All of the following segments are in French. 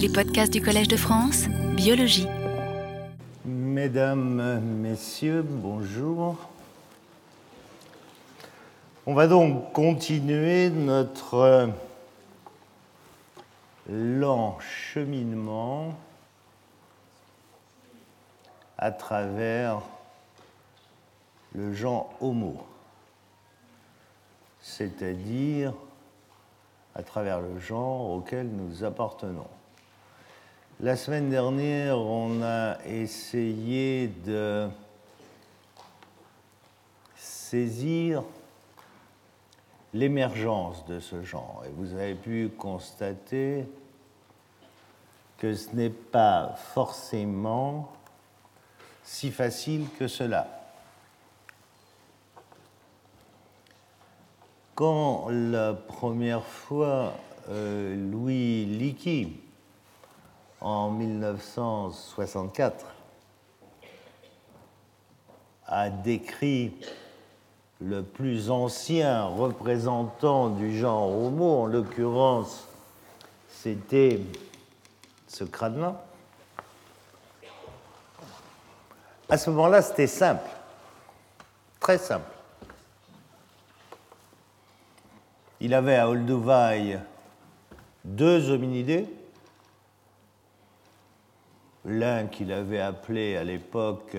Les podcasts du Collège de France, biologie. Mesdames, Messieurs, bonjour. On va donc continuer notre lent cheminement à travers le genre Homo, c'est-à-dire à travers le genre auquel nous appartenons. La semaine dernière, on a essayé de saisir l'émergence de ce genre. Et vous avez pu constater que ce n'est pas forcément si facile que cela. Quand la première fois euh, Louis Leakey, en 1964, a décrit le plus ancien représentant du genre Homo, en l'occurrence, c'était ce crâne-là. À ce moment-là, c'était simple, très simple. Il avait à Olduvai deux hominidés, l'un qu'il avait appelé à l'époque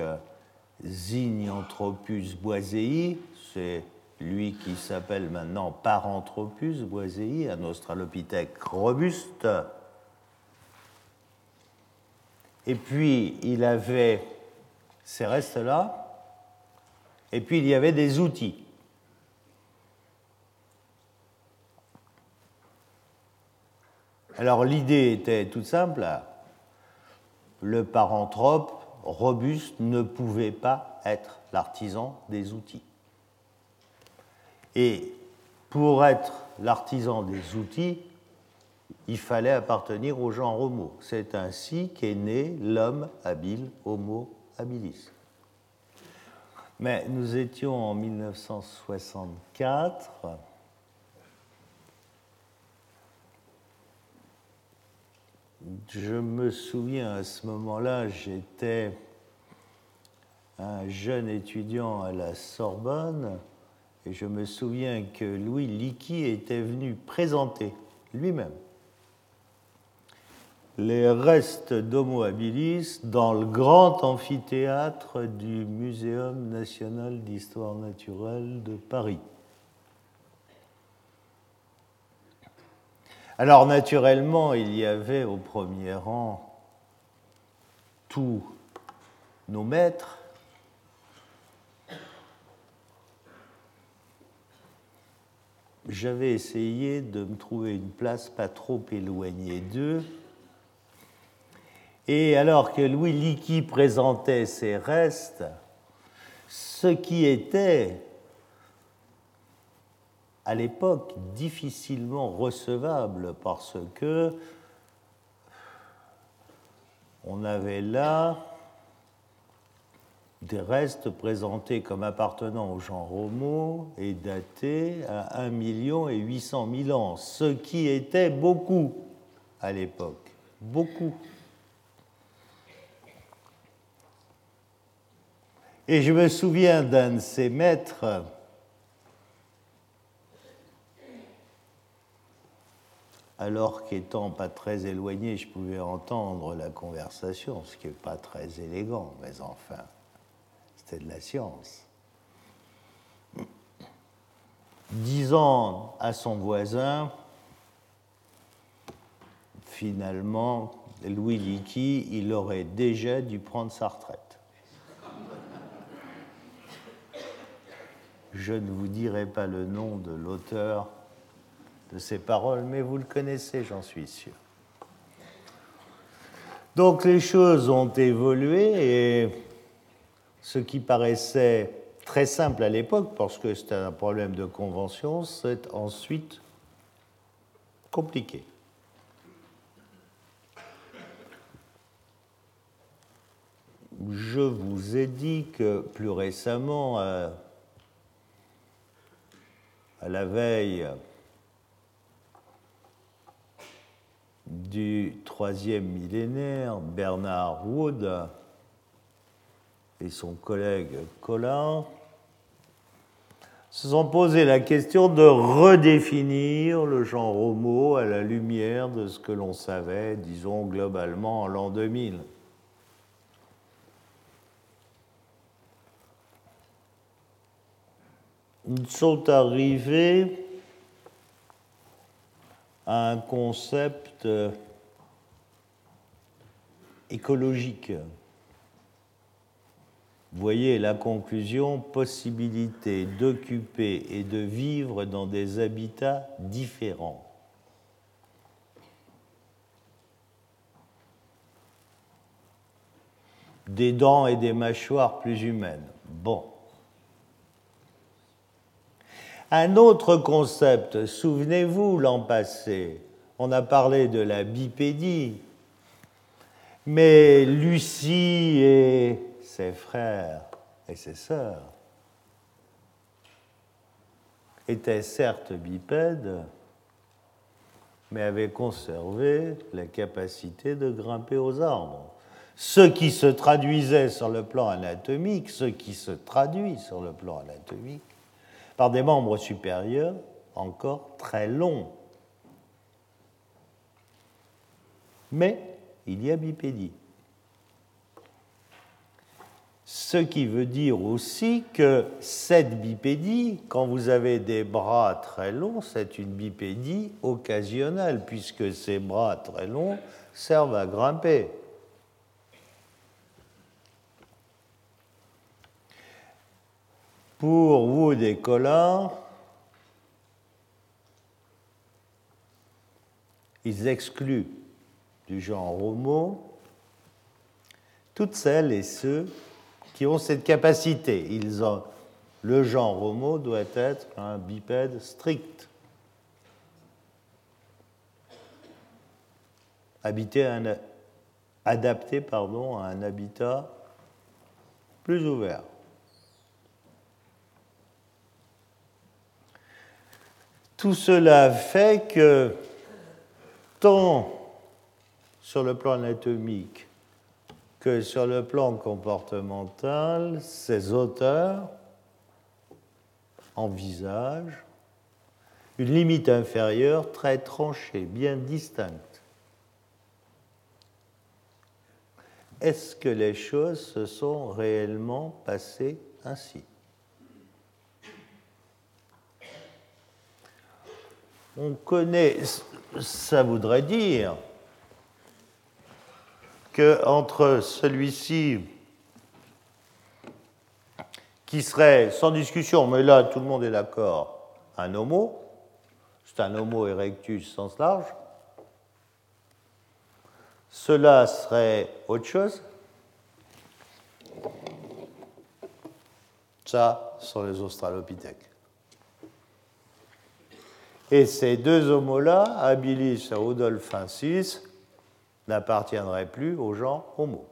Zynianthropus boisei, c'est lui qui s'appelle maintenant Paranthropus boisei, un australopithèque robuste. Et puis il avait ces restes-là, et puis il y avait des outils. Alors l'idée était toute simple, le paranthrope robuste ne pouvait pas être l'artisan des outils. Et pour être l'artisan des outils, il fallait appartenir au genre Homo. C'est ainsi qu'est né l'homme habile, Homo habilis. Mais nous étions en 1964. Je me souviens à ce moment-là, j'étais un jeune étudiant à la Sorbonne et je me souviens que Louis Leakey était venu présenter lui-même les restes d'Homo habilis dans le grand amphithéâtre du Muséum national d'histoire naturelle de Paris. Alors naturellement, il y avait au premier rang tous nos maîtres, j'avais essayé de me trouver une place pas trop éloignée d'eux. Et alors que Louis Leakey présentait ses restes, ce qui était à l'époque difficilement recevable parce que on avait là des restes présentés comme appartenant au genre Homo et datés à 1 million et 800 000 ans, ce qui était beaucoup à l'époque, beaucoup. Et je me souviens d'un de ses maîtres, alors qu'étant pas très éloigné, je pouvais entendre la conversation, ce qui n'est pas très élégant, mais enfin, c'était de la science. Disant à son voisin, finalement, Louis Leakey, il aurait déjà dû prendre sa retraite. Je ne vous dirai pas le nom de l'auteur de ces paroles, mais vous le connaissez, j'en suis sûr. Donc les choses ont évolué et ce qui paraissait très simple à l'époque, parce que c'était un problème de convention, c'est ensuite compliqué. Je vous ai dit que plus récemment, à la veille du troisième millénaire, Bernard Wood et son collègue Collin, se sont posé la question de redéfinir le genre homo à la lumière de ce que l'on savait, disons globalement, en l'an 2000. Ils sont arrivés un concept écologique. Voyez la conclusion, possibilité d'occuper et de vivre dans des habitats différents. Des dents et des mâchoires plus humaines. Bon. Un autre concept, souvenez-vous l'an passé, on a parlé de la bipédie, mais Lucie et ses frères et ses sœurs étaient certes bipèdes, mais avaient conservé la capacité de grimper aux arbres. Ce qui se traduisait sur le plan anatomique, ce qui se traduit sur le plan anatomique, par des membres supérieurs encore très longs. Mais il y a bipédie. Ce qui veut dire aussi que cette bipédie, quand vous avez des bras très longs, c'est une bipédie occasionnelle, puisque ces bras très longs servent à grimper. Pour vous, des collins, ils excluent du genre homo toutes celles et ceux qui ont cette capacité. Ils ont, le genre homo doit être un bipède strict. Un, adapté pardon, à un habitat plus ouvert. Tout cela fait que, tant sur le plan anatomique que sur le plan comportemental, ces auteurs envisagent une limite inférieure très tranchée, bien distincte. Est-ce que les choses se sont réellement passées ainsi? On connaît, ça voudrait dire qu'entre celui-ci, qui serait sans discussion, mais là tout le monde est d'accord, un homo, c'est un homo erectus sens large, cela serait autre chose. Ça sont les australopithèques. Et ces deux homos-là, Habilis et Rudolphensis, n'appartiendrait plus au genre Homo,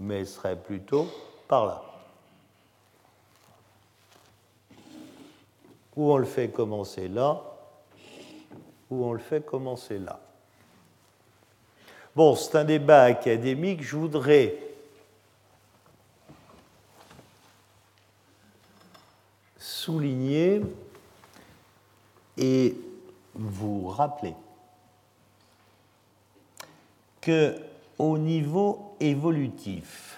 mais serait plutôt par là. Ou on le fait commencer là, ou on le fait commencer là. Bon, c'est un débat académique. Je voudrais souligner et vous rappeler que au niveau évolutif,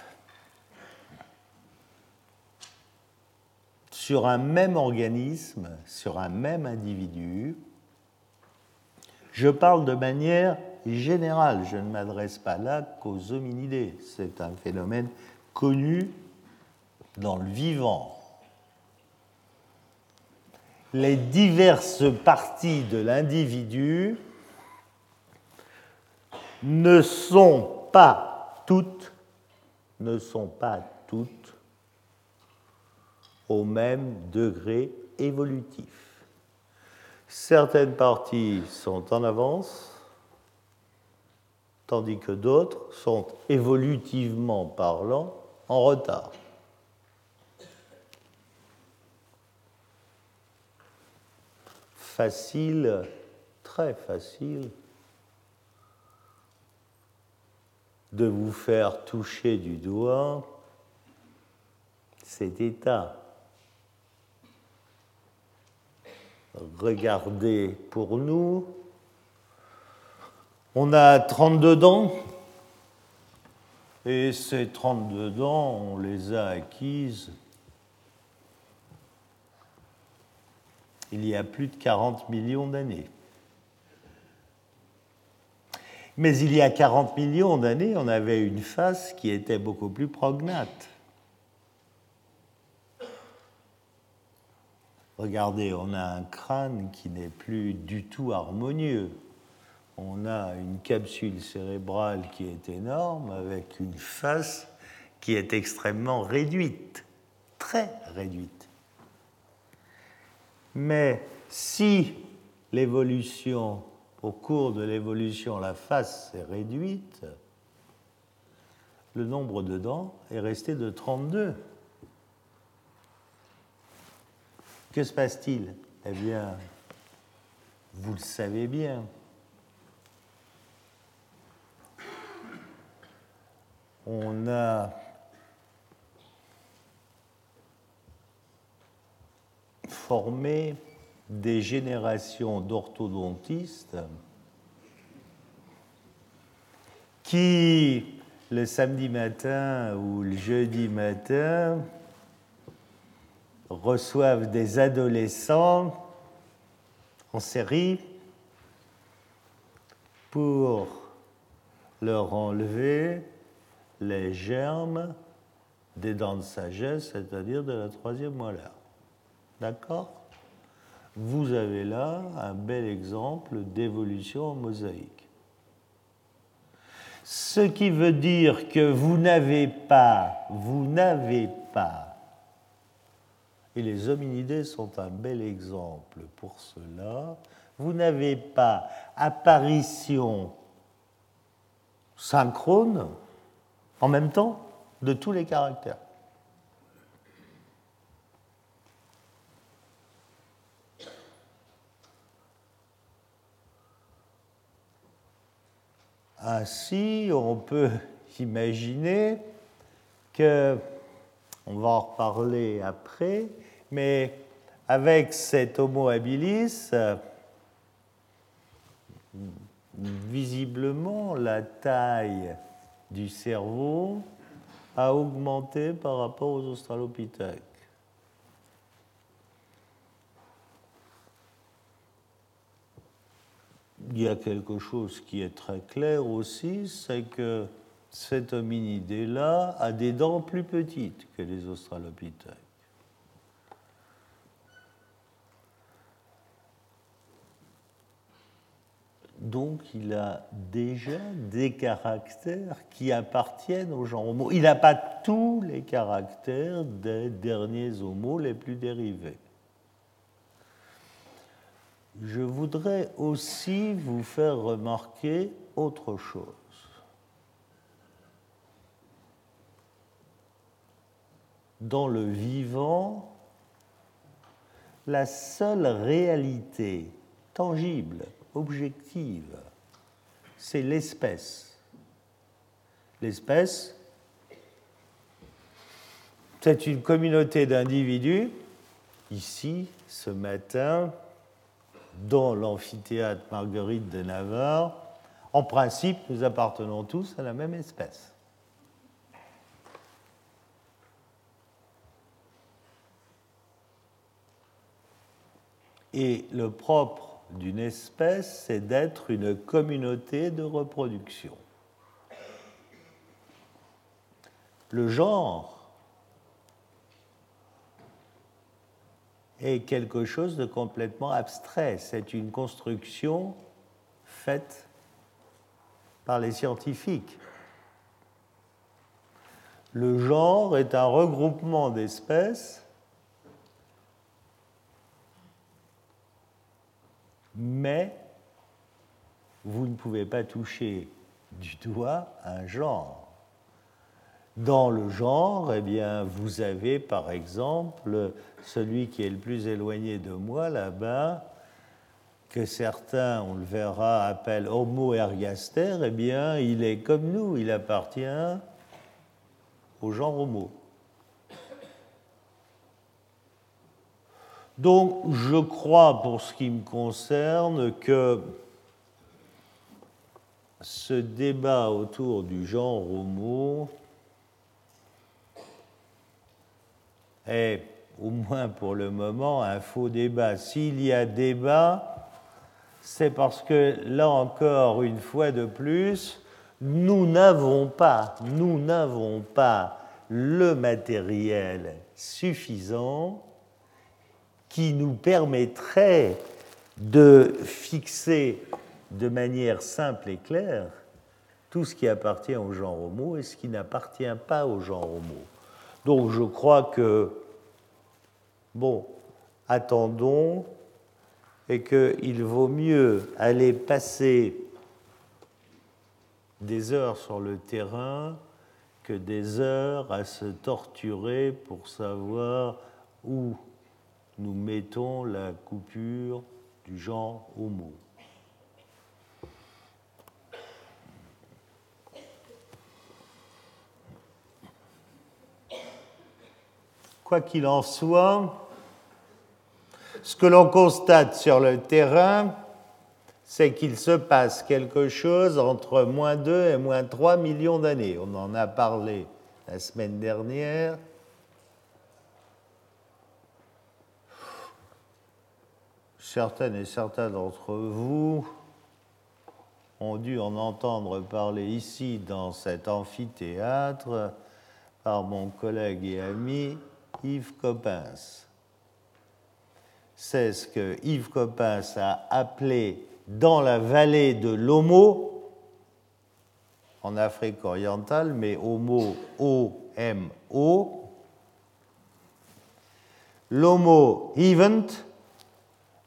sur un même organisme, sur un même individu, je parle de manière générale, je ne m'adresse pas là qu'aux hominidés, c'est un phénomène connu dans le vivant. Les diverses parties de l'individu ne sont pas toutes, ne sont pas toutes au même degré évolutif. Certaines parties sont en avance, tandis que d'autres sont évolutivement parlant en retard. facile, très facile, de vous faire toucher du doigt cet état. Regardez pour nous. On a 32 dents. Et ces 32 dents, on les a acquises il y a plus de 40 millions d'années. Mais il y a 40 millions d'années, on avait une face qui était beaucoup plus prognate. Regardez, on a un crâne qui n'est plus du tout harmonieux. On a une capsule cérébrale qui est énorme avec une face qui est extrêmement réduite, très réduite. Mais si l'évolution, au cours de l'évolution, la face est réduite, le nombre de dents est resté de 32. Que se passe-t-il? Eh bien, vous le savez bien. On a formé des générations d'orthodontistes qui, le samedi matin ou le jeudi matin, reçoivent des adolescents en série pour leur enlever les germes des dents de sagesse, c'est-à-dire de la troisième molaire. D'accord? Vous avez là un bel exemple d'évolution en mosaïque. Ce qui veut dire que vous n'avez pas, vous n'avez pas, et les hominidés sont un bel exemple pour cela, vous n'avez pas apparition synchrone en même temps de tous les caractères. Ainsi, on peut imaginer que, on va en reparler après, mais avec cet Homo habilis, visiblement la taille du cerveau a augmenté par rapport aux australopithèques. Il y a quelque chose qui est très clair aussi, c'est que cet hominidé-là a des dents plus petites que les australopithèques. Donc il a déjà des caractères qui appartiennent au genre Homo. Il n'a pas tous les caractères des derniers Homo les plus dérivés je voudrais aussi vous faire remarquer autre chose. Dans le vivant, la seule réalité tangible, objective, c'est l'espèce. L'espèce, c'est une communauté d'individus. Ici, ce matin, dans l'amphithéâtre Marguerite de Navarre, en principe, nous appartenons tous à la même espèce. Et le propre d'une espèce, c'est d'être une communauté de reproduction. Le genre est quelque chose de complètement abstrait. C'est une construction faite par les scientifiques. Le genre est un regroupement d'espèces, mais vous ne pouvez pas toucher du doigt un genre. Dans le genre, eh bien, vous avez par exemple celui qui est le plus éloigné de moi là-bas, que certains, on le verra, appellent Homo ergaster, eh bien, il est comme nous, il appartient au genre Homo. Donc, je crois, pour ce qui me concerne, que ce débat autour du genre Homo est, au moins pour le moment, un faux débat. S'il y a débat, c'est parce que, là encore, une fois de plus, nous n'avons pas, nous n'avons pas le matériel suffisant qui nous permettrait de fixer de manière simple et claire tout ce qui appartient au genre homo et ce qui n'appartient pas au genre homo. Donc je crois que, bon, attendons et qu'il vaut mieux aller passer des heures sur le terrain que des heures à se torturer pour savoir où nous mettons la coupure du genre homo. Quoi qu'il en soit, ce que l'on constate sur le terrain, c'est qu'il se passe quelque chose entre moins 2 et moins 3 millions d'années. On en a parlé la semaine dernière. Certaines et certains d'entre vous ont dû en entendre parler ici dans cet amphithéâtre par mon collègue et ami Yves Coppens. C'est ce que Yves Coppens a appelé dans la vallée de l'Homo, en Afrique orientale, mais Homo, O-M-O, l'Homo event,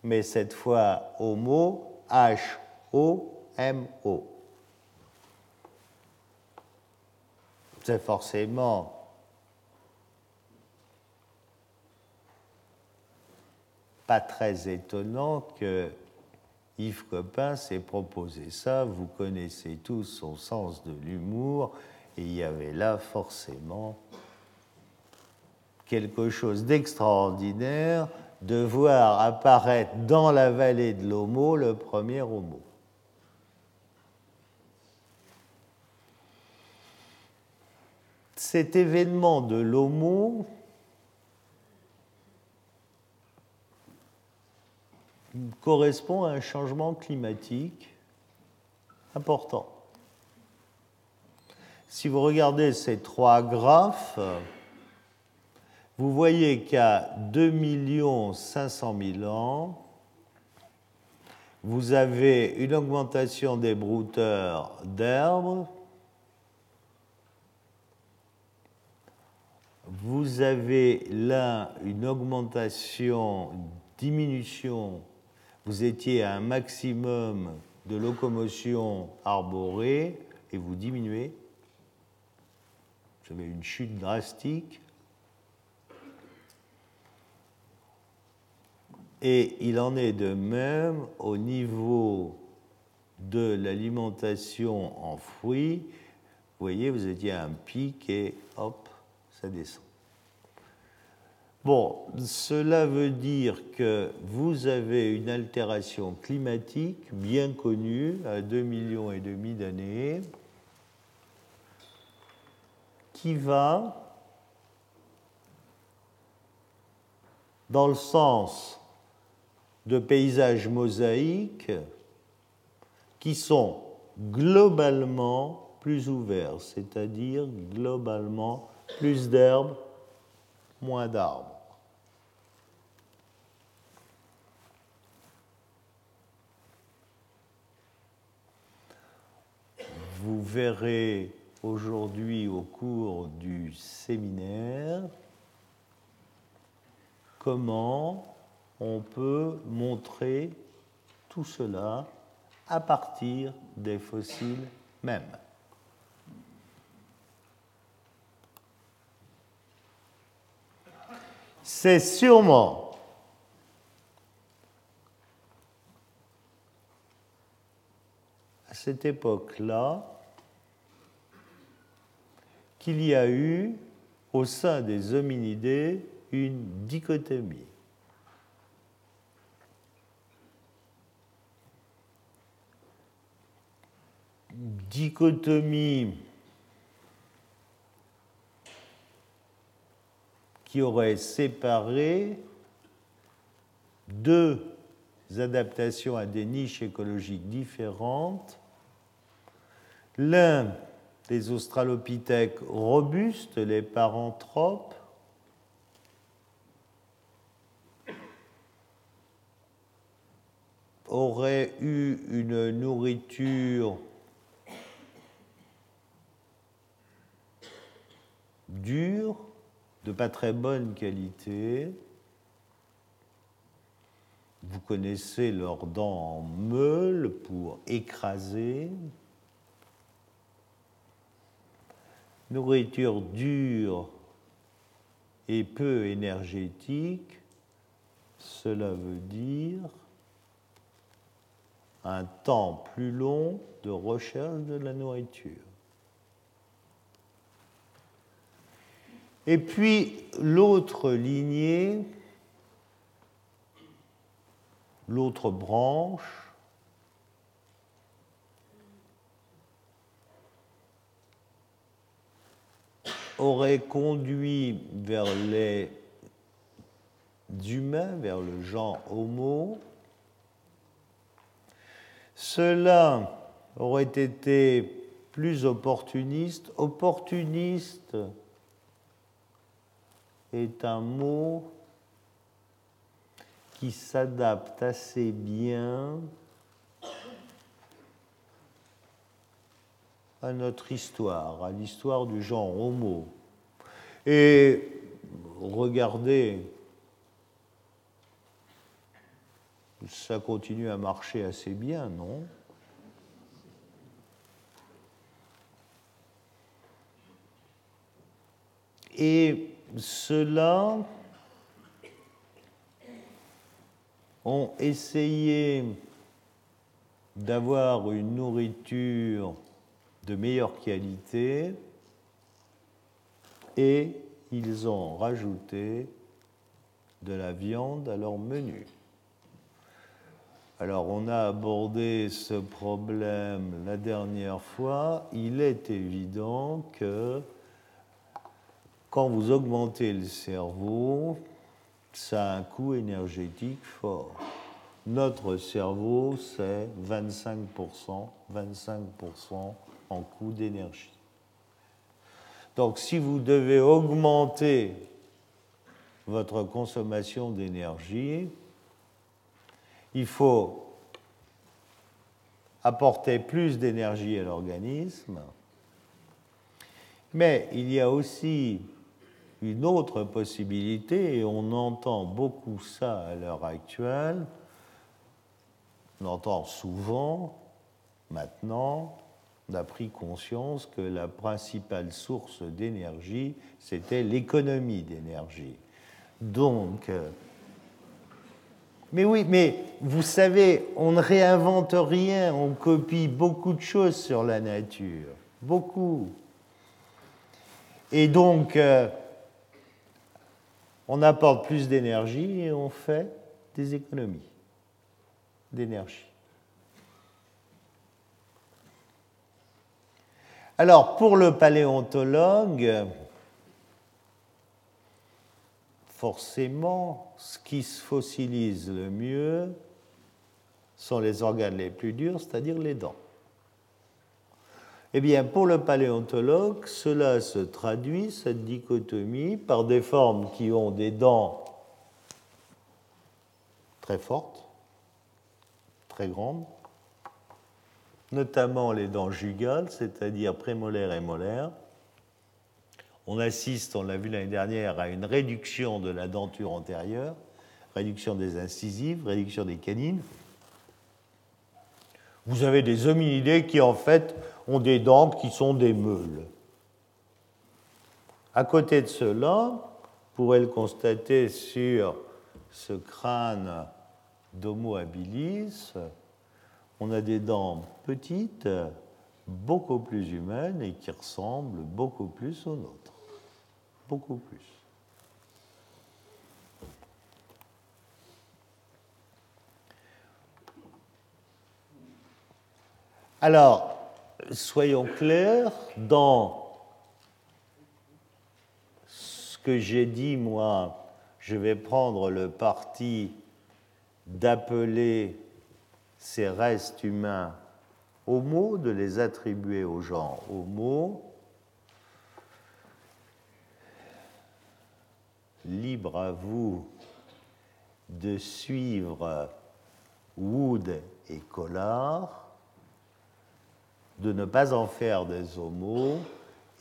mais cette fois Homo, H-O-M-O. C'est forcément pas très étonnant que Yves Coppin s'est proposé ça. Vous connaissez tous son sens de l'humour, et il y avait là forcément quelque chose d'extraordinaire de voir apparaître dans la vallée de l'Homo le premier Homo. Cet événement de l'Homo correspond à un changement climatique important. Si vous regardez ces trois graphes, vous voyez qu'à 2 500 000 ans, vous avez une augmentation des brouteurs d'herbes, vous avez là une augmentation, diminution vous étiez à un maximum de locomotion arborée et vous diminuez. Vous avez une chute drastique. Et il en est de même au niveau de l'alimentation en fruits. Vous voyez, vous étiez à un pic et hop, ça descend. Bon, cela veut dire que vous avez une altération climatique bien connue à 2 millions et demi d'années qui va dans le sens de paysages mosaïques qui sont globalement plus ouverts, c'est-à-dire globalement plus d'herbes, moins d'arbres. Vous verrez aujourd'hui au cours du séminaire comment on peut montrer tout cela à partir des fossiles mêmes. C'est sûrement à cette époque-là, qu'il y a eu au sein des hominidés une dichotomie. Dichotomie qui aurait séparé deux adaptations à des niches écologiques différentes. L'un des australopithèques robustes, les paranthropes, aurait eu une nourriture dure, de pas très bonne qualité. Vous connaissez leurs dents en meule pour écraser. Nourriture dure et peu énergétique, cela veut dire un temps plus long de recherche de la nourriture. Et puis l'autre lignée, l'autre branche, aurait conduit vers les humains, vers le genre Homo. Cela aurait été plus opportuniste. Opportuniste est un mot qui s'adapte assez bien à notre histoire, à l'histoire du genre Homo. Et regardez, ça continue à marcher assez bien, non? Et ceux-là ont essayé d'avoir une nourriture de meilleure qualité et ils ont rajouté de la viande à leur menu. Alors on a abordé ce problème la dernière fois. Il est évident que quand vous augmentez le cerveau, ça a un coût énergétique fort. Notre cerveau, c'est 25%, 25% coût d'énergie. Donc si vous devez augmenter votre consommation d'énergie, il faut apporter plus d'énergie à l'organisme, mais il y a aussi une autre possibilité, et on entend beaucoup ça à l'heure actuelle, on entend souvent maintenant, on a pris conscience que la principale source d'énergie, c'était l'économie d'énergie. Donc, euh, mais oui, mais vous savez, on ne réinvente rien, on copie beaucoup de choses sur la nature, beaucoup. Et donc, euh, on apporte plus d'énergie et on fait des économies d'énergie. Alors, pour le paléontologue, forcément, ce qui se fossilise le mieux sont les organes les plus durs, c'est-à-dire les dents. Eh bien, pour le paléontologue, cela se traduit, cette dichotomie, par des formes qui ont des dents très fortes, très grandes, notamment les dents jugales, c'est-à-dire prémolaires et molaires. On assiste, on l'a vu l'année dernière, à une réduction de la denture antérieure, réduction des incisives, réduction des canines. Vous avez des hominidés qui, en fait, ont des dents qui sont des meules. À côté de cela, vous pourrez le constater sur ce crâne d'Homo habilis, on a des dents petites, beaucoup plus humaines et qui ressemblent beaucoup plus aux nôtres. Beaucoup plus. Alors, soyons clairs, dans ce que j'ai dit, moi, je vais prendre le parti d'appeler ces restes humains homo, de les attribuer au genre homo, libre à vous de suivre Wood et Collard de ne pas en faire des homos,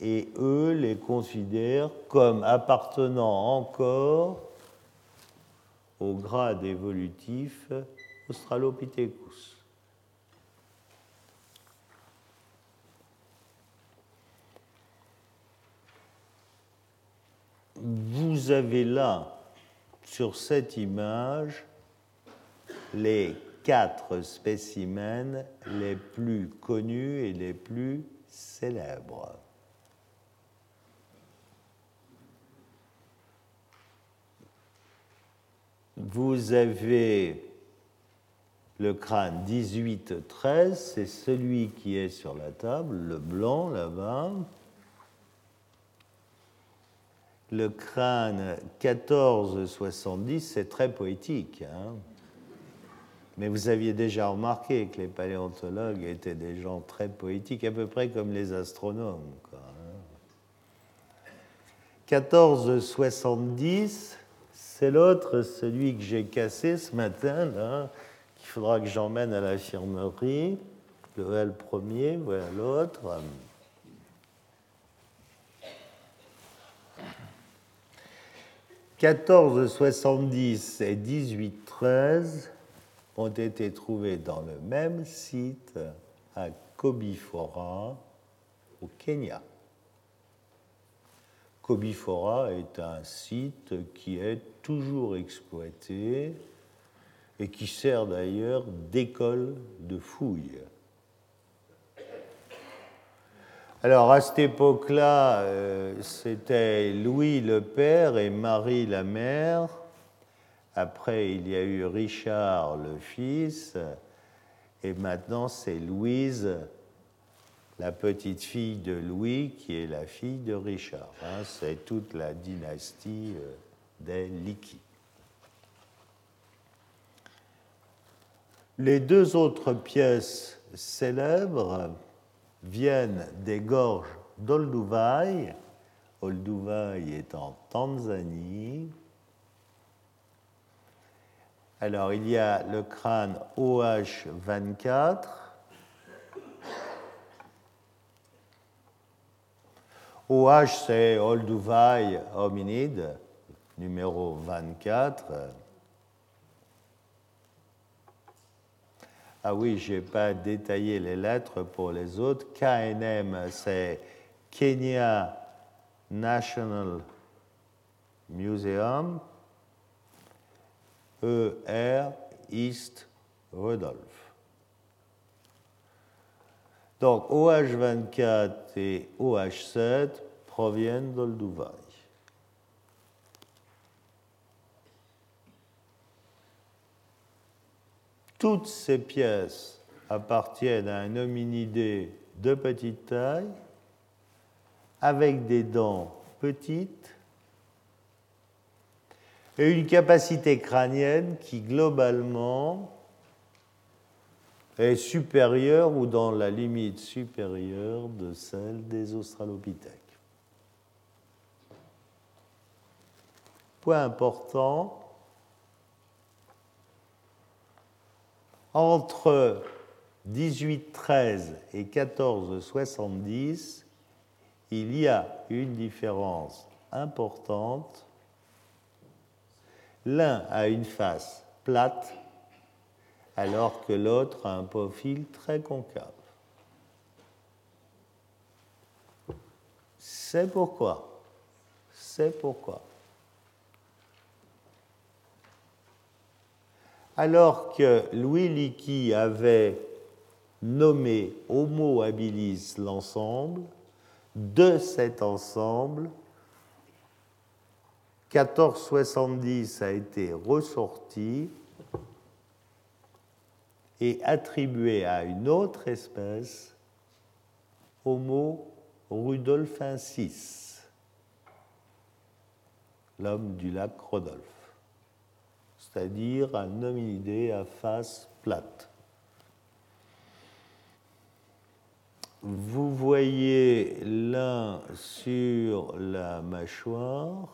et eux les considèrent comme appartenant encore au grade évolutif Australopithecus. Vous avez là, sur cette image, les quatre spécimens les plus connus et les plus célèbres. Vous avez le crâne 18-13, c'est celui qui est sur la table, le blanc là-bas. Le crâne 14-70, c'est très poétique. Hein mais vous aviez déjà remarqué que les paléontologues étaient des gens très poétiques, à peu près comme les astronomes. 1470, c'est l'autre, celui que j'ai cassé ce matin, qu'il faudra que j'emmène à l'infirmerie. Le L premier, voilà l'autre. 1470 et 1813 ont été trouvés dans le même site à Kobifora, au Kenya. Kobifora est un site qui est toujours exploité et qui sert d'ailleurs d'école de fouilles. Alors à cette époque-là, euh, c'était Louis le père et Marie la mère après, il y a eu Richard le fils, et maintenant c'est Louise, la petite fille de Louis, qui est la fille de Richard. Hein. c'est toute la dynastie euh, des Liquis. Les deux autres pièces célèbres viennent des gorges d'Olduvai. Olduvai est en Tanzanie. Alors, il y a le crâne OH24. OH, c'est Olduvai hominide, numéro 24. Ah oui, je n'ai pas détaillé les lettres pour les autres. KNM, c'est Kenya National Museum. E-R East Rudolph. Donc OH24 et OH7 proviennent d'Olduvai. Toutes ces pièces appartiennent à un hominidé de petite taille, avec des dents petites et une capacité crânienne qui globalement est supérieure ou dans la limite supérieure de celle des australopithèques. Point important, entre 1813 et 1470, il y a une différence importante L'un a une face plate, alors que l'autre a un profil très concave. C'est pourquoi, c'est pourquoi. Alors que Louis Leakey avait nommé Homo habilis l'ensemble. De cet ensemble, 1470 a été ressorti et attribué à une autre espèce, Homo rudolfensis, l'homme du lac Rodolphe, c'est-à-dire un hominidé à face plate. Vous voyez là sur la mâchoire,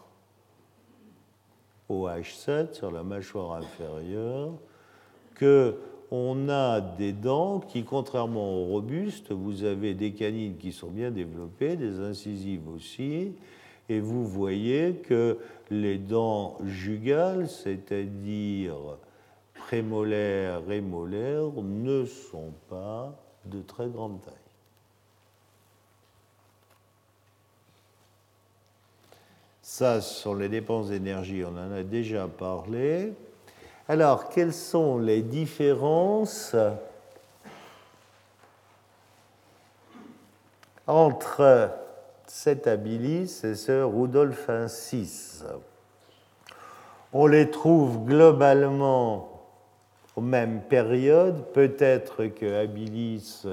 au H7, sur la mâchoire inférieure, que on a des dents qui, contrairement aux robustes, vous avez des canines qui sont bien développées, des incisives aussi, et vous voyez que les dents jugales, c'est-à-dire prémolaires et molaires, ne sont pas de très grande taille. Ça, sur les dépenses d'énergie, on en a déjà parlé. Alors, quelles sont les différences entre cet habilis et ce Rudolfensis On les trouve globalement aux mêmes périodes. Peut-être que habilis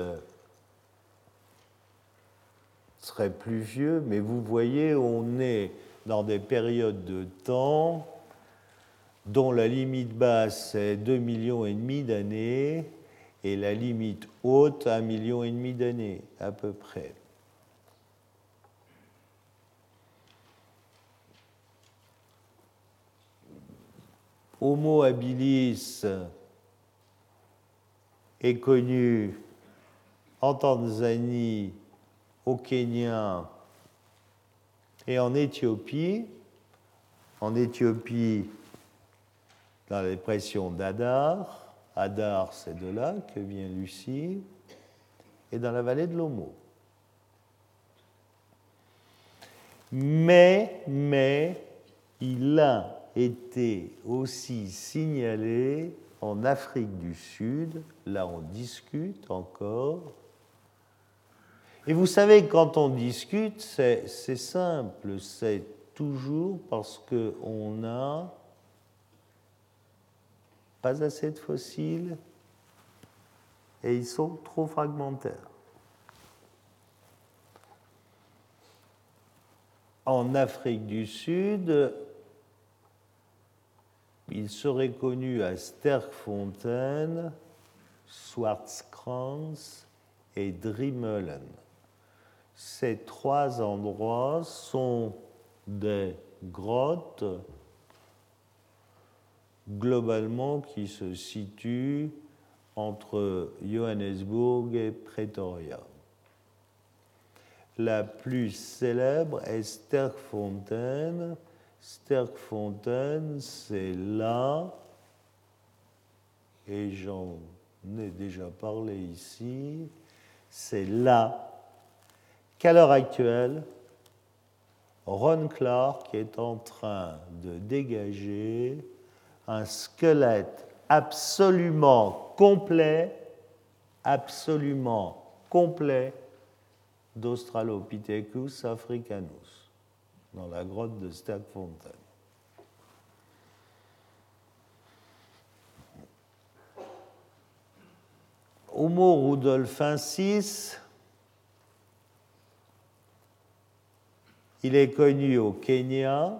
serait plus vieux, mais vous voyez, on est dans des périodes de temps dont la limite basse est 2,5 millions et demi d'années et la limite haute 1,5 million et demi d'années à peu près. Homo habilis est connu en Tanzanie, au Kenya et en Éthiopie, en Éthiopie, dans la dépression d'Adar, Adar c'est de là que vient Lucie, et dans la vallée de l'Omo. Mais, mais, il a été aussi signalé en Afrique du Sud, là on discute encore, et vous savez, quand on discute, c'est simple, c'est toujours parce qu'on n'a pas assez de fossiles et ils sont trop fragmentaires. En Afrique du Sud, il serait connu à Sterkfontein, Schwarzkranz et Drimmelen. Ces trois endroits sont des grottes globalement qui se situent entre Johannesburg et Pretoria. La plus célèbre est Sterkfontein. Sterkfontein, c'est là, et j'en ai déjà parlé ici, c'est là. Qu'à l'heure actuelle, Ron Clark est en train de dégager un squelette absolument complet, absolument complet d'Australopithecus africanus dans la grotte de Sterkfontein. Homo rudolfensis Il est connu au Kenya.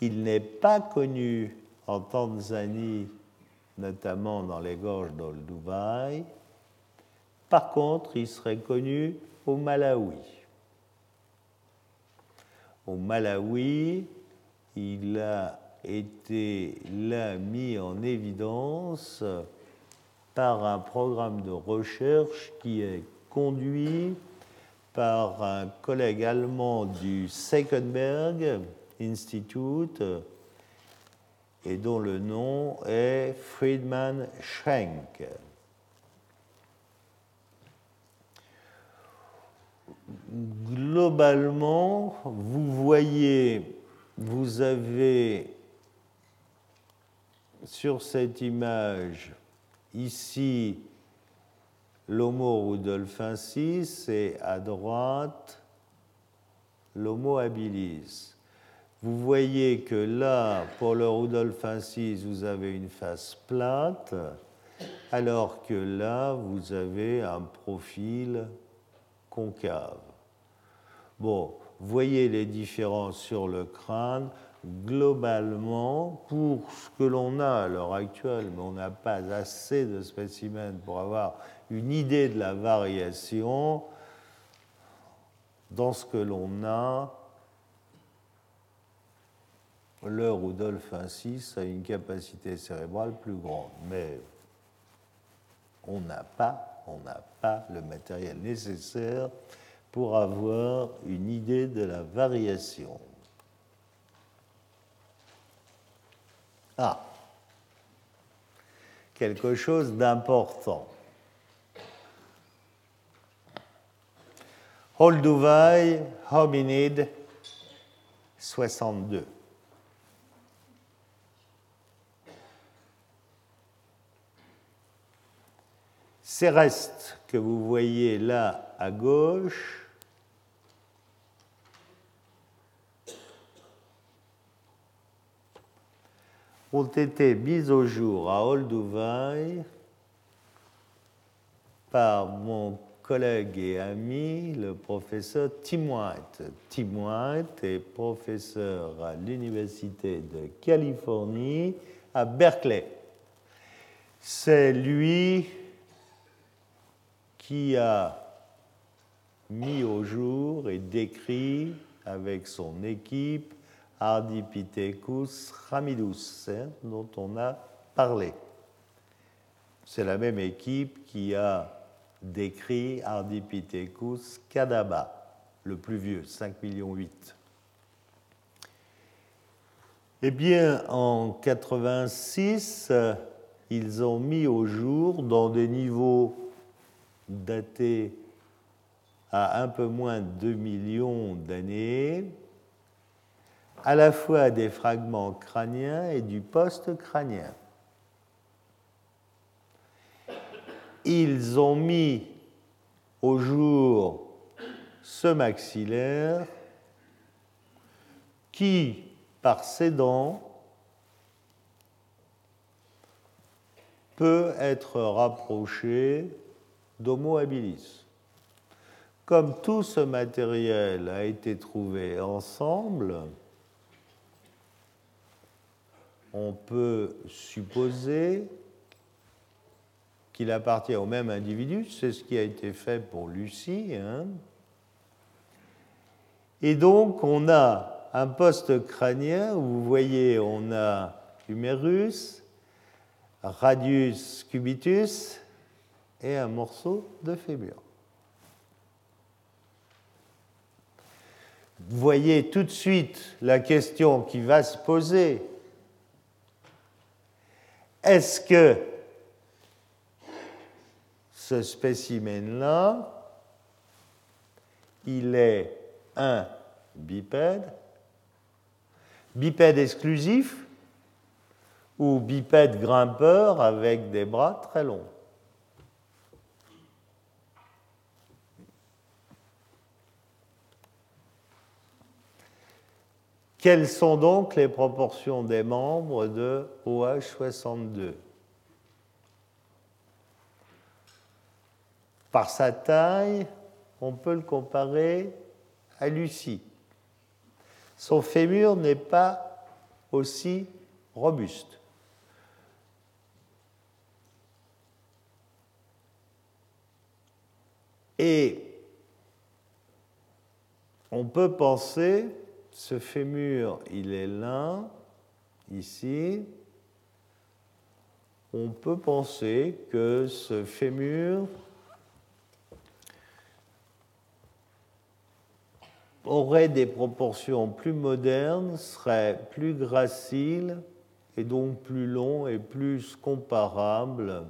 Il n'est pas connu en Tanzanie, notamment dans les gorges d'Olduvai. Par contre, il serait connu au Malawi. Au Malawi, il a été là mis en évidence par un programme de recherche qui est conduit par un collègue allemand du Seickenberg Institute et dont le nom est Friedman Schenk. Globalement, vous voyez, vous avez sur cette image, ici, l'Homo rudolfensis et à droite, l'Homo habilis. Vous voyez que là, pour le rudolfensis, vous avez une face plate, alors que là, vous avez un profil concave. Bon, voyez les différences sur le crâne. Globalement, pour ce que l'on a à l'heure actuelle, mais on n'a pas assez de spécimens pour avoir une idée de la variation, dans ce que l'on a, le Rudolf 6 a une capacité cérébrale plus grande. Mais on n'a pas, on n'a pas le matériel nécessaire pour avoir une idée de la variation. Ah, quelque chose d'important. Holduvai, hominide 62. Ces restes que vous voyez là à gauche ont été mis au jour à Olduvai par mon collègue et ami, le professeur Tim White. Tim White est professeur à l'Université de Californie à Berkeley. C'est lui qui a mis au jour et décrit avec son équipe Ardipithecus ramidus, hein, dont on a parlé. C'est la même équipe qui a décrit Ardipithecus cadaba, le plus vieux, 5 millions 8. Eh bien, en 86, ils ont mis au jour, dans des niveaux datés à un peu moins de 2 millions d'années, à la fois des fragments crâniens et du post-crânien. Ils ont mis au jour ce maxillaire qui, par ses dents, peut être rapproché d'Homo habilis. Comme tout ce matériel a été trouvé ensemble, on peut supposer qu'il appartient au même individu, c'est ce qui a été fait pour Lucie. Hein. Et donc on a un poste crânien où vous voyez on a humérus, radius cubitus et un morceau de fémur. Vous voyez tout de suite la question qui va se poser est-ce que ce spécimen-là, il est un bipède, bipède exclusif ou bipède grimpeur avec des bras très longs? Quelles sont donc les proportions des membres de OH62 Par sa taille, on peut le comparer à Lucie. Son fémur n'est pas aussi robuste. Et on peut penser ce fémur, il est là, ici. On peut penser que ce fémur aurait des proportions plus modernes, serait plus gracile et donc plus long et plus comparable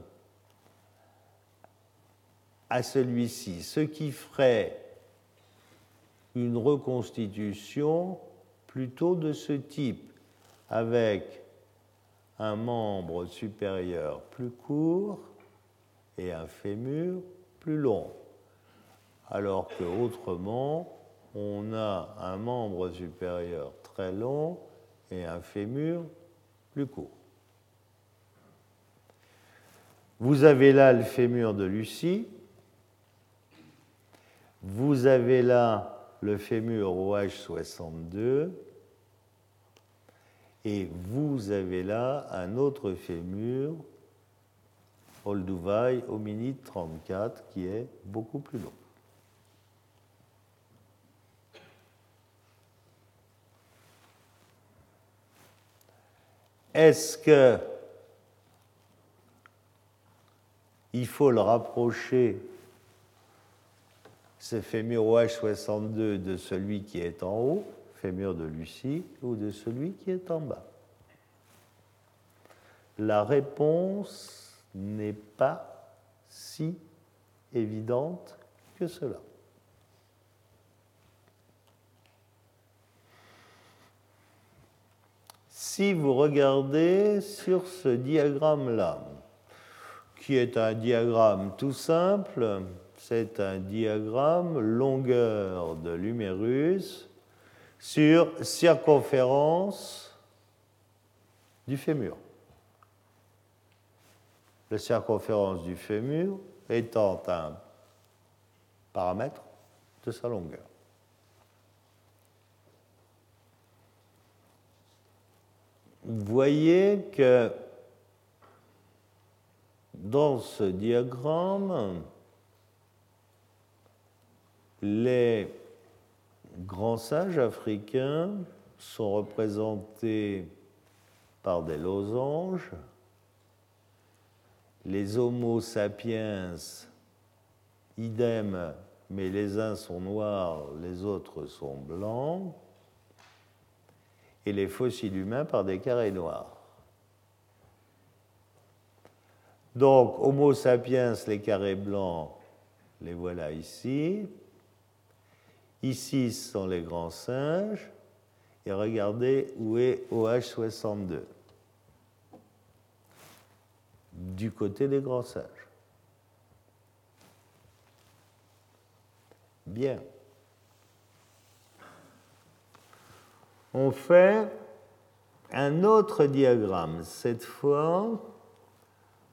à celui-ci, ce qui ferait une reconstitution plutôt de ce type, avec un membre supérieur plus court et un fémur plus long. Alors que autrement, on a un membre supérieur très long et un fémur plus court. Vous avez là le fémur de Lucie. Vous avez là le fémur OH62. Et vous avez là un autre fémur, Olduvai hominide 34, qui est beaucoup plus long. Est-ce que il faut le rapprocher, ce fémur OH62, de celui qui est en haut, fémur de Lucie, ou de celui qui est en bas La réponse n'est pas si évidente que cela. Si vous regardez sur ce diagramme-là, qui est un diagramme tout simple, c'est un diagramme longueur de l'humérus sur circonférence du fémur. La circonférence du fémur étant un paramètre de sa longueur. voyez que dans ce diagramme, les grands sages africains sont représentés par des losanges, les Homo sapiens, idem, mais les uns sont noirs, les autres sont blancs, et les fossiles humains par des carrés noirs. Donc, Homo sapiens, les carrés blancs, les voilà ici. Ici sont les grands singes. Et regardez où est OH62. Du côté des grands singes. Bien. on fait un autre diagramme. Cette fois,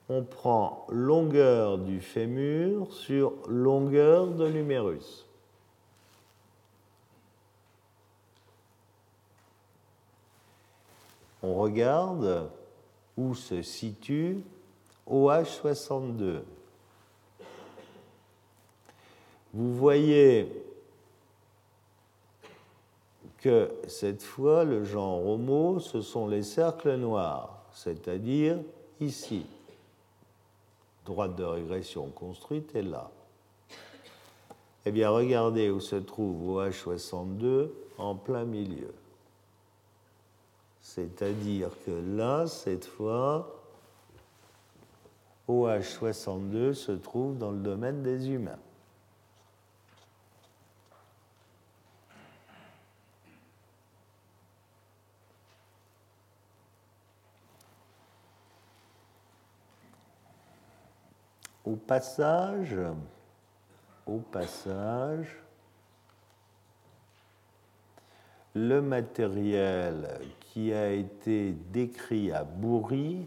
on prend longueur du fémur sur longueur de l'humérus. On regarde où se situe OH62. Vous voyez que cette fois, le genre homo, ce sont les cercles noirs, c'est-à-dire ici. Droite de régression construite est là. Eh bien, regardez où se trouve OH62 en plein milieu. C'est-à-dire que là, cette fois, OH62 se trouve dans le domaine des humains. Au passage, au passage, le matériel qui a été décrit à Bourri,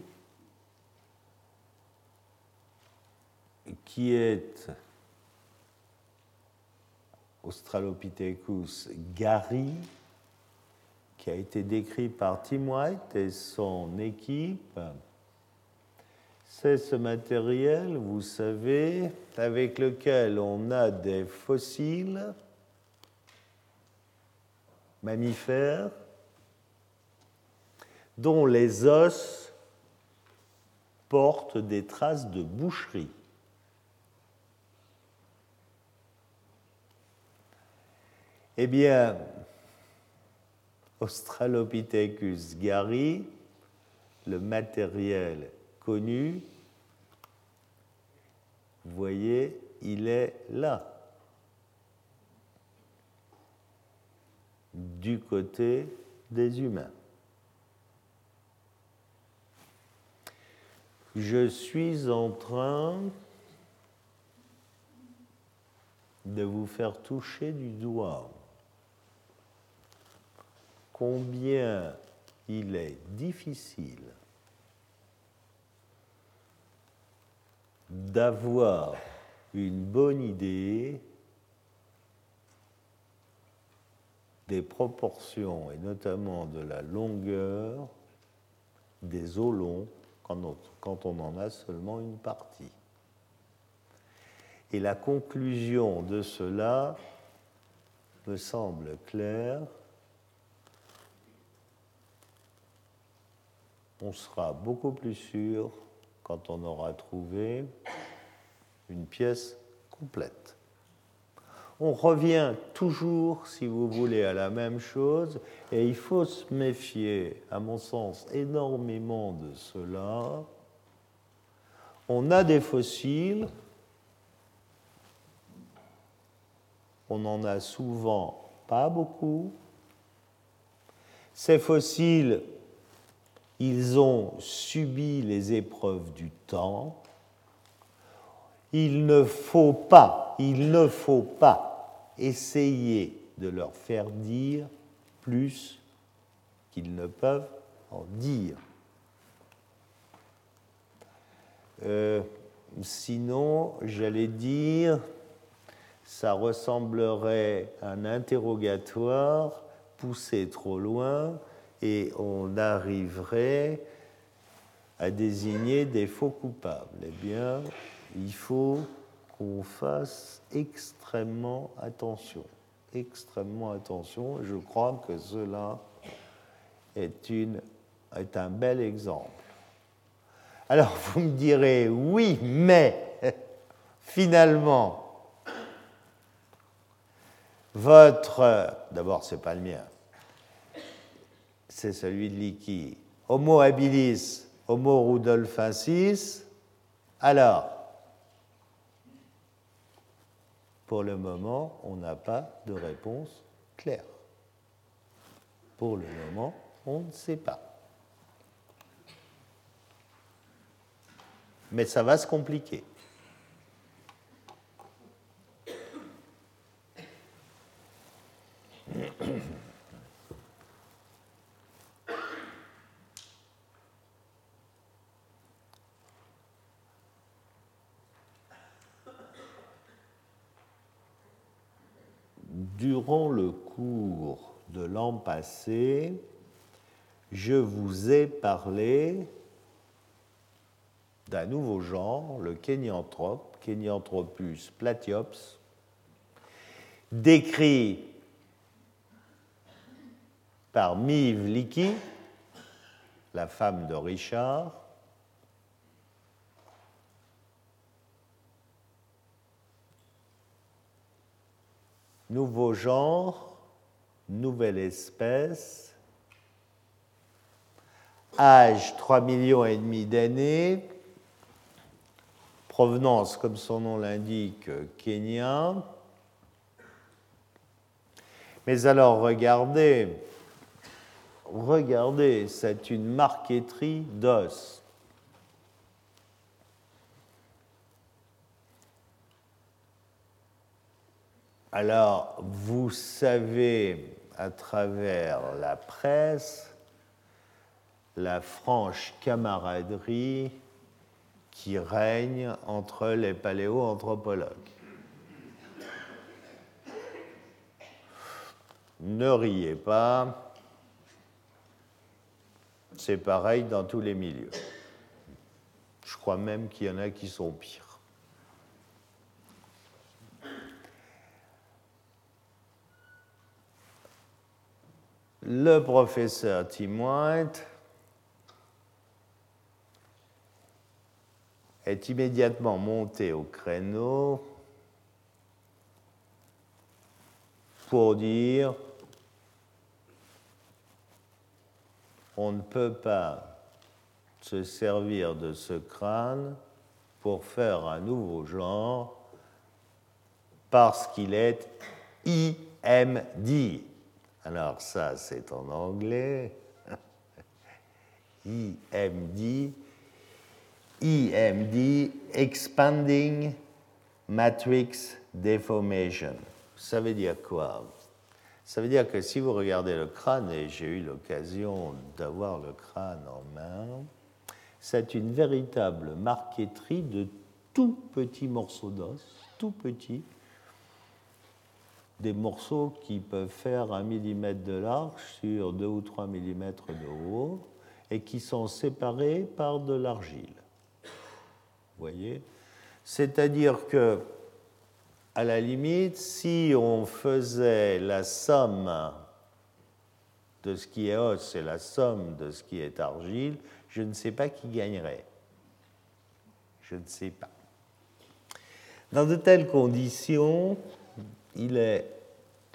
qui est Australopithecus gary, qui a été décrit par Tim White et son équipe, c'est ce matériel, vous savez, avec lequel on a des fossiles mammifères dont les os portent des traces de boucherie. Eh bien, Australopithecus gary, le matériel connu, vous voyez, il est là, du côté des humains. Je suis en train de vous faire toucher du doigt combien il est difficile d'avoir une bonne idée des proportions et notamment de la longueur des os longs quand on, en a seulement une partie. Et la conclusion de cela me semble claire. On sera beaucoup plus sûr quand on aura trouvé une pièce complète. On revient toujours, si vous voulez, à la même chose, et il faut se méfier, à mon sens, énormément de cela. On a des fossiles, on en a souvent pas beaucoup. Ces fossiles, ils ont subi les épreuves du temps. Il ne faut pas, il ne faut pas essayer de leur faire dire plus qu'ils ne peuvent en dire. Euh, sinon, j'allais dire, ça ressemblerait à un interrogatoire poussé trop loin et on arriverait à désigner des faux coupables. Eh bien, il faut qu'on fasse extrêmement attention. Extrêmement attention. Je crois que cela est, un bel exemple. Alors vous me direz, oui, mais finalement, votre, d'abord c'est pas le mien, c'est celui de Liki, Homo habilis, Homo rudolfensis, alors, pour le moment, on n'a pas de réponse claire. Pour le moment, on ne sait pas. Mais ça va se compliquer. Durant le cours de l'an passé, je vous ai parlé d'un nouveau genre, le kénianthrope, Kenyanthropus platyops, décrit par Mive Liki, la femme de Richard, nouveau genre, nouvelle espèce, âge 3 millions et demi d'années, provenance, comme son nom l'indique, Kenya. Mais alors, regardez, regardez, c'est une marqueterie d'os. Alors, vous savez, à travers la presse, la franche camaraderie qui règne entre les paléoanthropologues. Ne riez pas, c'est pareil dans tous les milieux. Je crois même qu'il y en a qui sont pires. Le professeur Tim White est immédiatement monté au créneau pour dire on ne peut pas se servir de ce crâne pour faire un nouveau genre parce qu'il est IMD. Alors ça, c'est en anglais. IMD EMD, Expanding Matrix Deformation. Ça veut dire quoi? Ça veut dire que si vous regardez le crâne, et j'ai eu l'occasion d'avoir le crâne en main, c'est une véritable marqueterie de tout petits morceaux d'os, tout petits, des morceaux qui peuvent faire un millimètre de large sur deux ou trois millimètres de haut et qui sont séparés par de l'argile. Vous voyez? C'est-à-dire que, à la limite, si on faisait la somme de ce qui est os et la somme de ce qui est argile, je ne sais pas qui gagnerait. Je ne sais pas. Dans de telles conditions, il est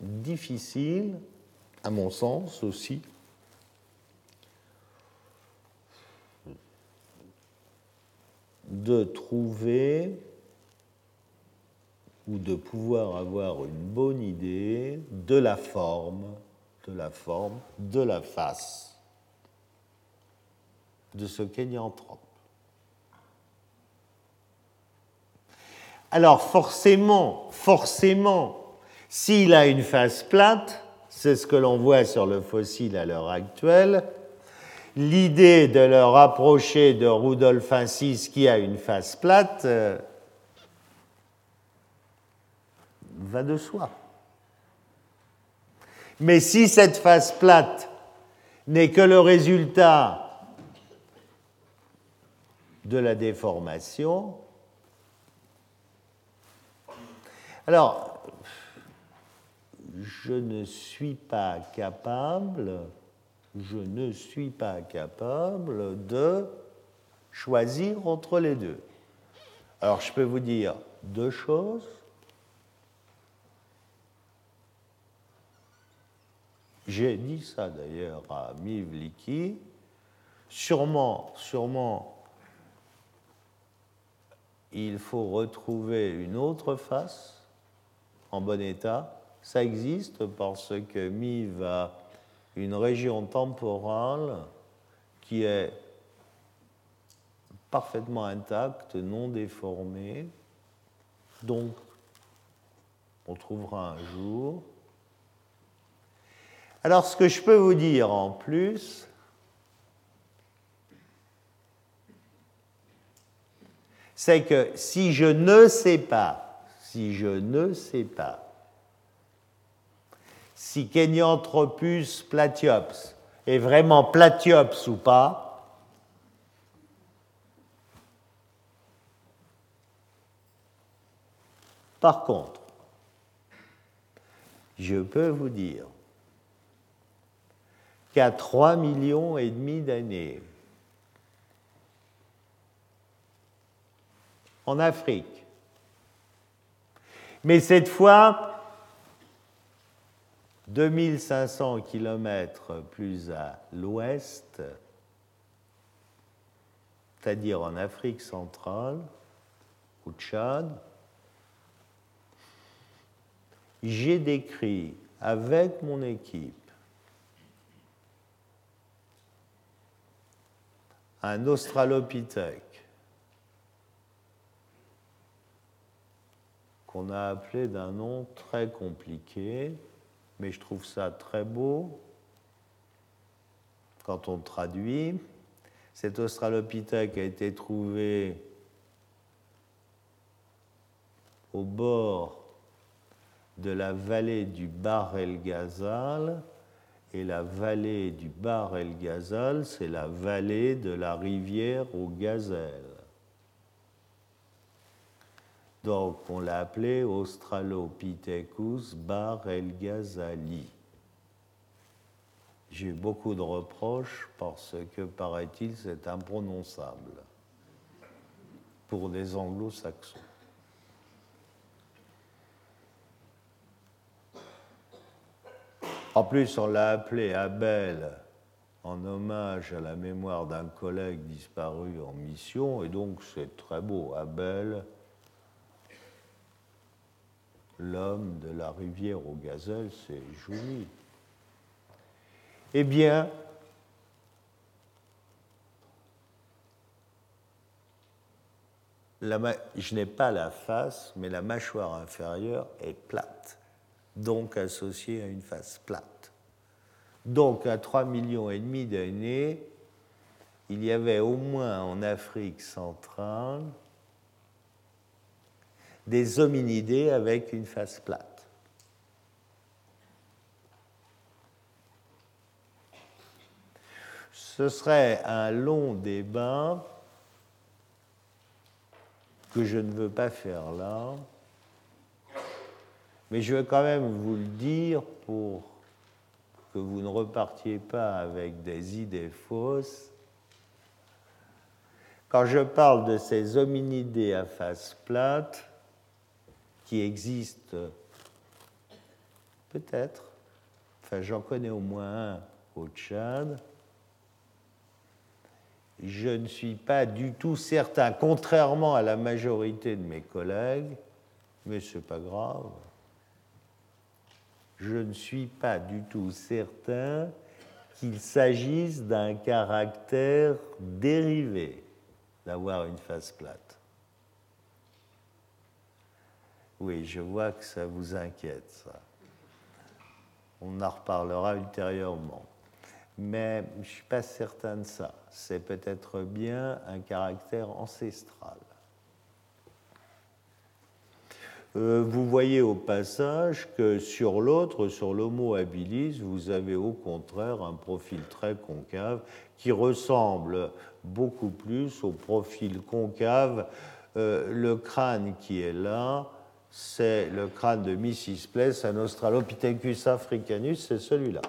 difficile, à mon sens aussi, de trouver ou de pouvoir avoir une bonne idée de la forme, de la forme, de la face de ce kénianthrope. Alors forcément, forcément, s'il a une face plate, c'est ce que l'on voit sur le fossile à l'heure actuelle, l'idée de le rapprocher de Rudolphensis qui a une face plate euh, va de soi. Mais si cette face plate n'est que le résultat de la déformation, Alors, je ne suis pas capable, je ne suis pas capable de choisir entre les deux. Alors, je peux vous dire deux choses. J'ai dit ça d'ailleurs à Mivliki. Sûrement, sûrement, il faut retrouver une autre face en bon état. Ça existe parce que MIV a une région temporale qui est parfaitement intacte, non déformée. Donc, on trouvera un jour. Alors, ce que je peux vous dire en plus, c'est que si je ne sais pas si je ne sais pas si Kenyanthropus platyops est vraiment platyops ou pas, par contre, je peux vous dire qu'à 3 millions et demi d'années, en Afrique, mais cette fois, 2500 km plus à l'ouest, c'est-à-dire en Afrique centrale, au Tchad, j'ai décrit avec mon équipe un australopithèque qu'on a appelé d'un nom très compliqué, mais je trouve ça très beau quand on traduit. Cet australopithèque a été trouvé au bord de la vallée du Bar El Ghazal. Et la vallée du Bar El Ghazal, c'est la vallée de la rivière au gazelle. Donc on l'a appelé Australopithecus bar el Ghazali. J'ai eu beaucoup de reproches parce que, paraît-il, c'est imprononçable pour les anglo-saxons. En plus, on l'a appelé Abel en hommage à la mémoire d'un collègue disparu en mission, et donc c'est très beau, Abel, l'homme de la rivière au gazelle, c'est joli. Eh bien, je n'ai pas la face, mais la mâchoire inférieure est plate, donc associée à une face plate. Donc à 3 millions et demi d'années, il y avait au moins en Afrique centrale des hominidés avec une face plate. Ce serait un long débat que je ne veux pas faire là, mais je veux quand même vous le dire pour que vous ne repartiez pas avec des idées fausses. Quand je parle de ces hominidés à face plate, qui existent peut-être, enfin j'en connais au moins un au Tchad, je ne suis pas du tout certain, contrairement à la majorité de mes collègues, mais ce n'est pas grave, je ne suis pas du tout certain qu'il s'agisse d'un caractère dérivé d'avoir une face plate. Oui, je vois que ça vous inquiète, ça. On en reparlera ultérieurement mais je ne suis pas certain de ça. C'est peut-être bien un caractère ancestral. Euh, vous voyez au passage que sur l'autre, sur l'Homo habilis, vous avez au contraire un profil très concave qui ressemble beaucoup plus au profil concave. Euh, le crâne qui est là, c'est le crâne de Mrs. Place, un Australopithecus africanus, c'est celui-là.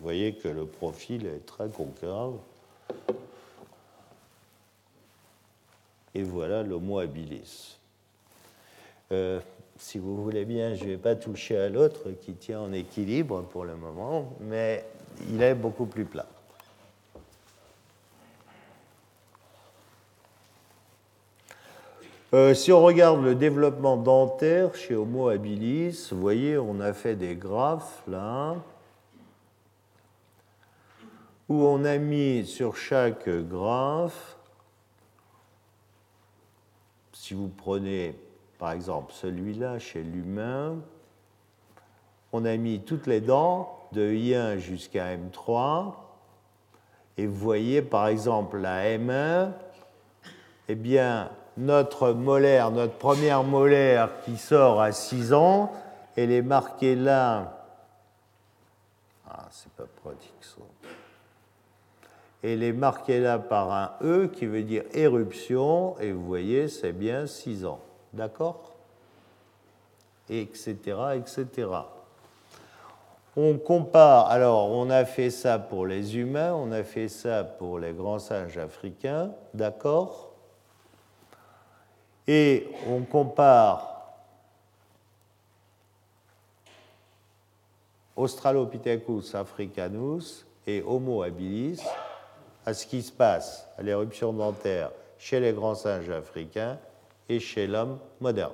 Vous voyez que le profil est très concave. Et voilà l'Homo habilis. Euh, si vous voulez bien, je ne vais pas toucher à l'autre qui tient en équilibre pour le moment, mais il est beaucoup plus plat. Euh, si on regarde le développement dentaire chez Homo habilis, vous voyez, on a fait des graphes là où on a mis sur chaque graphe, si vous prenez par exemple celui-là chez l'humain, on a mis toutes les dents de I1 jusqu'à M3, et vous voyez par exemple la M1, eh bien notre molaire, notre première molaire qui sort à 6 ans, elle est marquée là. Ah, c'est pas pratique ça elle est marquée là par un E qui veut dire éruption, et vous voyez, c'est bien 6 ans. D'accord? Etc., etc. On compare, alors on a fait ça pour les humains, on a fait ça pour les grands singes africains, d'accord? Et on compare Australopithecus africanus et Homo habilis à ce qui se passe à l'éruption dentaire chez les grands singes africains et chez l'homme moderne,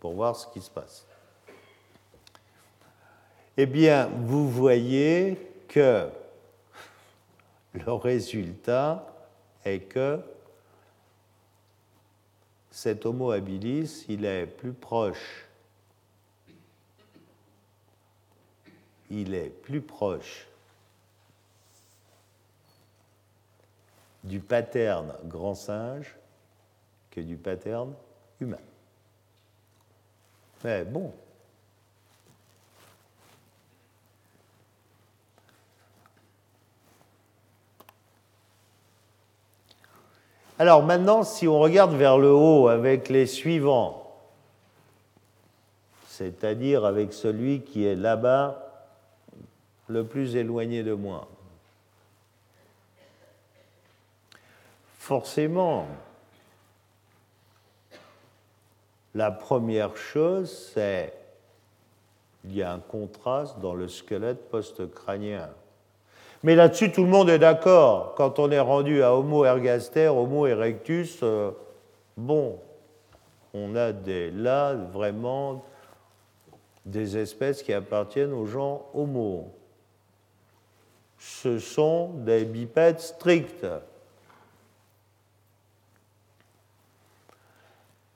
pour voir ce qui se passe. Eh bien, vous voyez que le résultat est que cet Homo habilis, il est plus proche, il est plus proche du pattern grand singe que du pattern humain. Mais bon. Alors maintenant, si on regarde vers le haut avec les suivants, c'est-à-dire avec celui qui est là-bas, le plus éloigné de moi, Forcément, la première chose, c'est qu'il y a un contraste dans le squelette post-crânien. Mais là-dessus, tout le monde est d'accord. Quand on est rendu à Homo ergaster, Homo erectus, euh, bon, on a des, là vraiment des espèces qui appartiennent aux gens Homo. Ce sont des bipèdes stricts.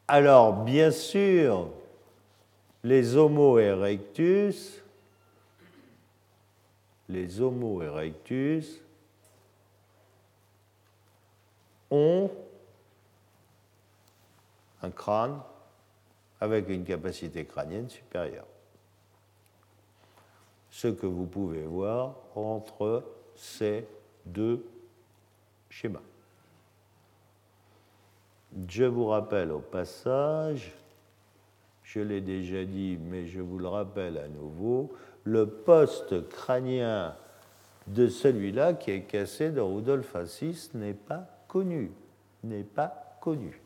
Alors, bien sûr, les Homo erectus, les Homo erectus ont un crâne avec une capacité crânienne supérieure. Ce que vous pouvez voir entre ces deux schémas. Je vous rappelle au passage, je l'ai déjà dit, mais je vous le rappelle à nouveau, le poste crânien de celui-là qui est cassé de Rudolf Assis n'est pas connu, n'est pas connu.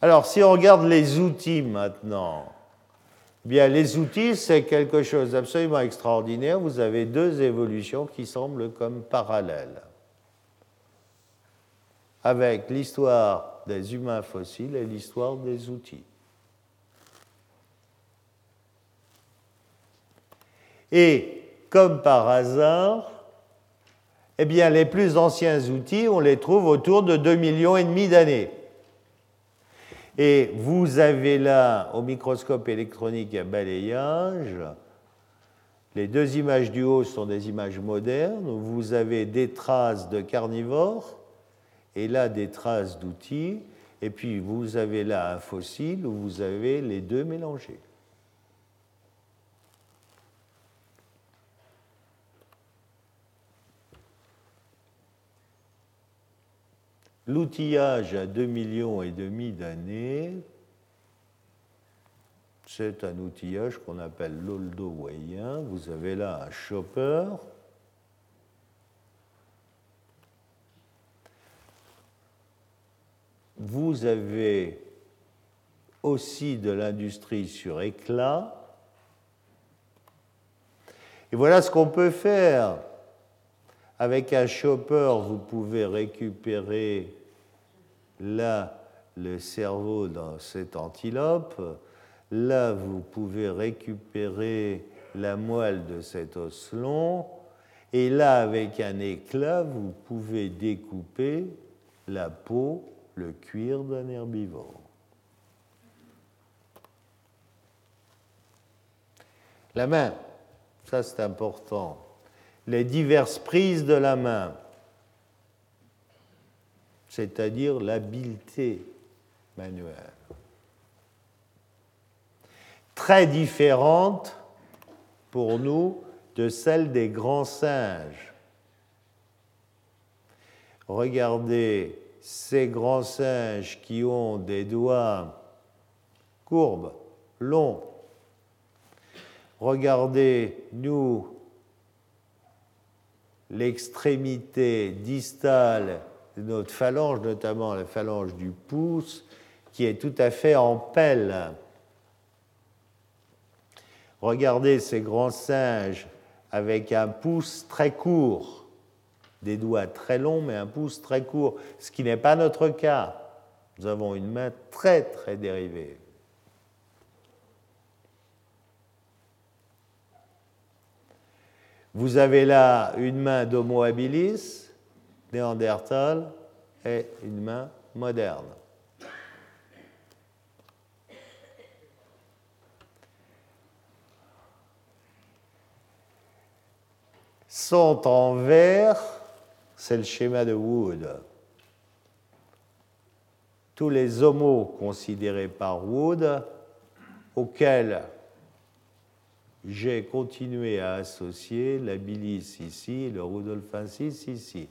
Alors, si on regarde les outils maintenant, bien, les outils, c'est quelque chose d'absolument extraordinaire. Vous avez deux évolutions qui semblent comme parallèles, avec l'histoire des humains fossiles et l'histoire des outils. Et, comme par hasard, eh bien, les plus anciens outils, on les trouve autour de 2 millions et demi d'années. Et vous avez là, au microscope électronique à balayage, les deux images du haut sont des images modernes, où vous avez des traces de carnivores, et là des traces d'outils, et puis vous avez là un fossile où vous avez les deux mélangés. L'outillage à 2 millions et demi d'années, c'est un outillage qu'on appelle l'oldowayien. Vous avez là un chopper. Vous avez aussi de l'industrie sur éclat. Et voilà ce qu'on peut faire. Avec un chopper, vous pouvez récupérer là le cerveau dans cette antilope, là vous pouvez récupérer la moelle de cet os long, et là avec un éclat, vous pouvez découper la peau, le cuir d'un herbivore. La main, ça c'est important. Les diverses prises de la main c'est-à-dire l'habileté manuelle. Très différente pour nous de celle des grands singes. Regardez ces grands singes qui ont des doigts courbes, longs. Regardez, nous, l'extrémité distale notre phalange, notamment la phalange du pouce, qui est tout à fait en pelle. Regardez ces grands singes avec un pouce très court, des doigts très longs, mais un pouce très court, ce qui n'est pas notre cas. Nous avons une main très très dérivée. Vous avez là une main d'Homo habilis, Néandertal est une main moderne. Sont en vert, c'est le schéma de Wood. Tous les homos considérés par Wood, auxquels j'ai continué à associer la bilis ici le rudolfensis ici.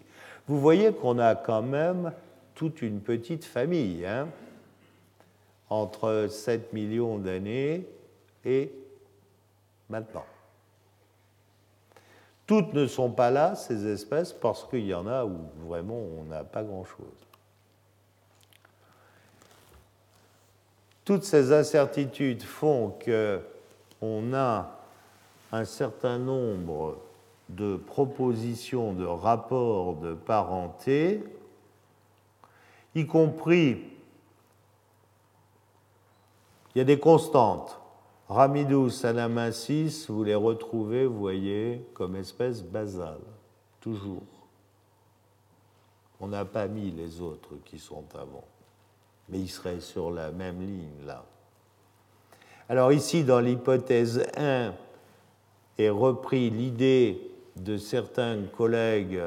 Vous voyez qu'on a quand même toute une petite famille, hein, entre 7 millions d'années et maintenant. Toutes ne sont pas là, ces espèces, parce qu'il y en a où vraiment on n'a pas grand-chose. Toutes ces incertitudes font qu'on a un certain nombre de propositions de rapports de parenté, y compris, il y a des constantes. Ramidus anamensis, vous les retrouvez, voyez, comme espèce basale, toujours. On n'a pas mis les autres qui sont avant, mais ils seraient sur la même ligne là. Alors ici, dans l'hypothèse 1, est repris l'idée de certains collègues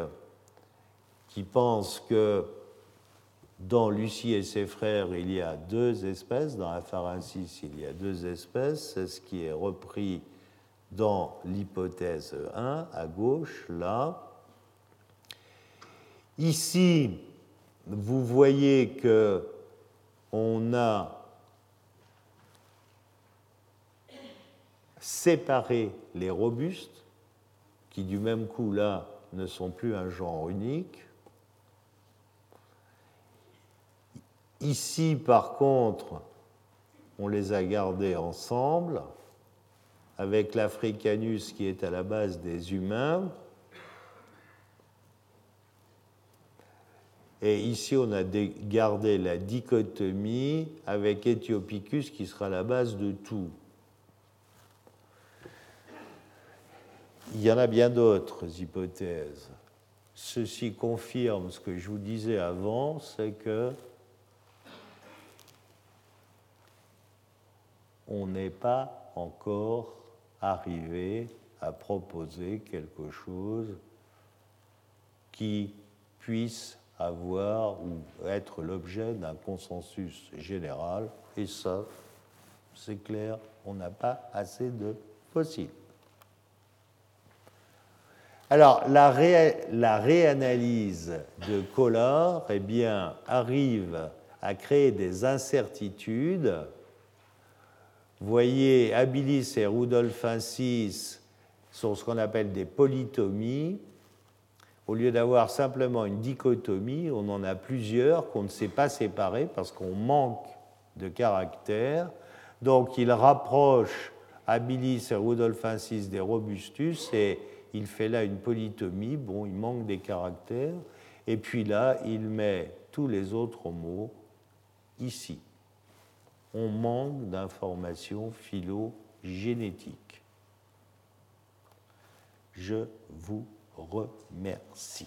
qui pensent que dans Lucie et ses frères, il y a deux espèces, dans la pharensis, il y a deux espèces, c'est ce qui est repris dans l'hypothèse 1, à gauche, là. Ici, vous voyez que on a séparé les robustes, qui du même coup là ne sont plus un genre unique. Ici, par contre, on les a gardés ensemble, avec l'Africanus qui est à la base des humains. Et ici, on a gardé la dichotomie avec Ethiopicus qui sera la base de tout. Il y en a bien d'autres hypothèses. Ceci confirme ce que je vous disais avant, c'est que on n'est pas encore arrivé à proposer quelque chose qui puisse avoir ou être l'objet d'un consensus général. Et ça, c'est clair, on n'a pas assez de fossiles. Alors, la, réanalyse de Collard eh bien, arrive à créer des incertitudes voyez, Abilis et Rudolphensis sont ce qu'on appelle des polytomies. Au lieu d'avoir simplement une dichotomie, on en a plusieurs qu'on ne sait pas séparer parce qu'on manque de caractères. Donc il rapproche Abilis et Rudolphensis des robustus et il fait là une polytomie. Bon, il manque des caractères. Et puis là, il met tous les autres mots ici on manque d'informations phylogénétiques. Je vous remercie.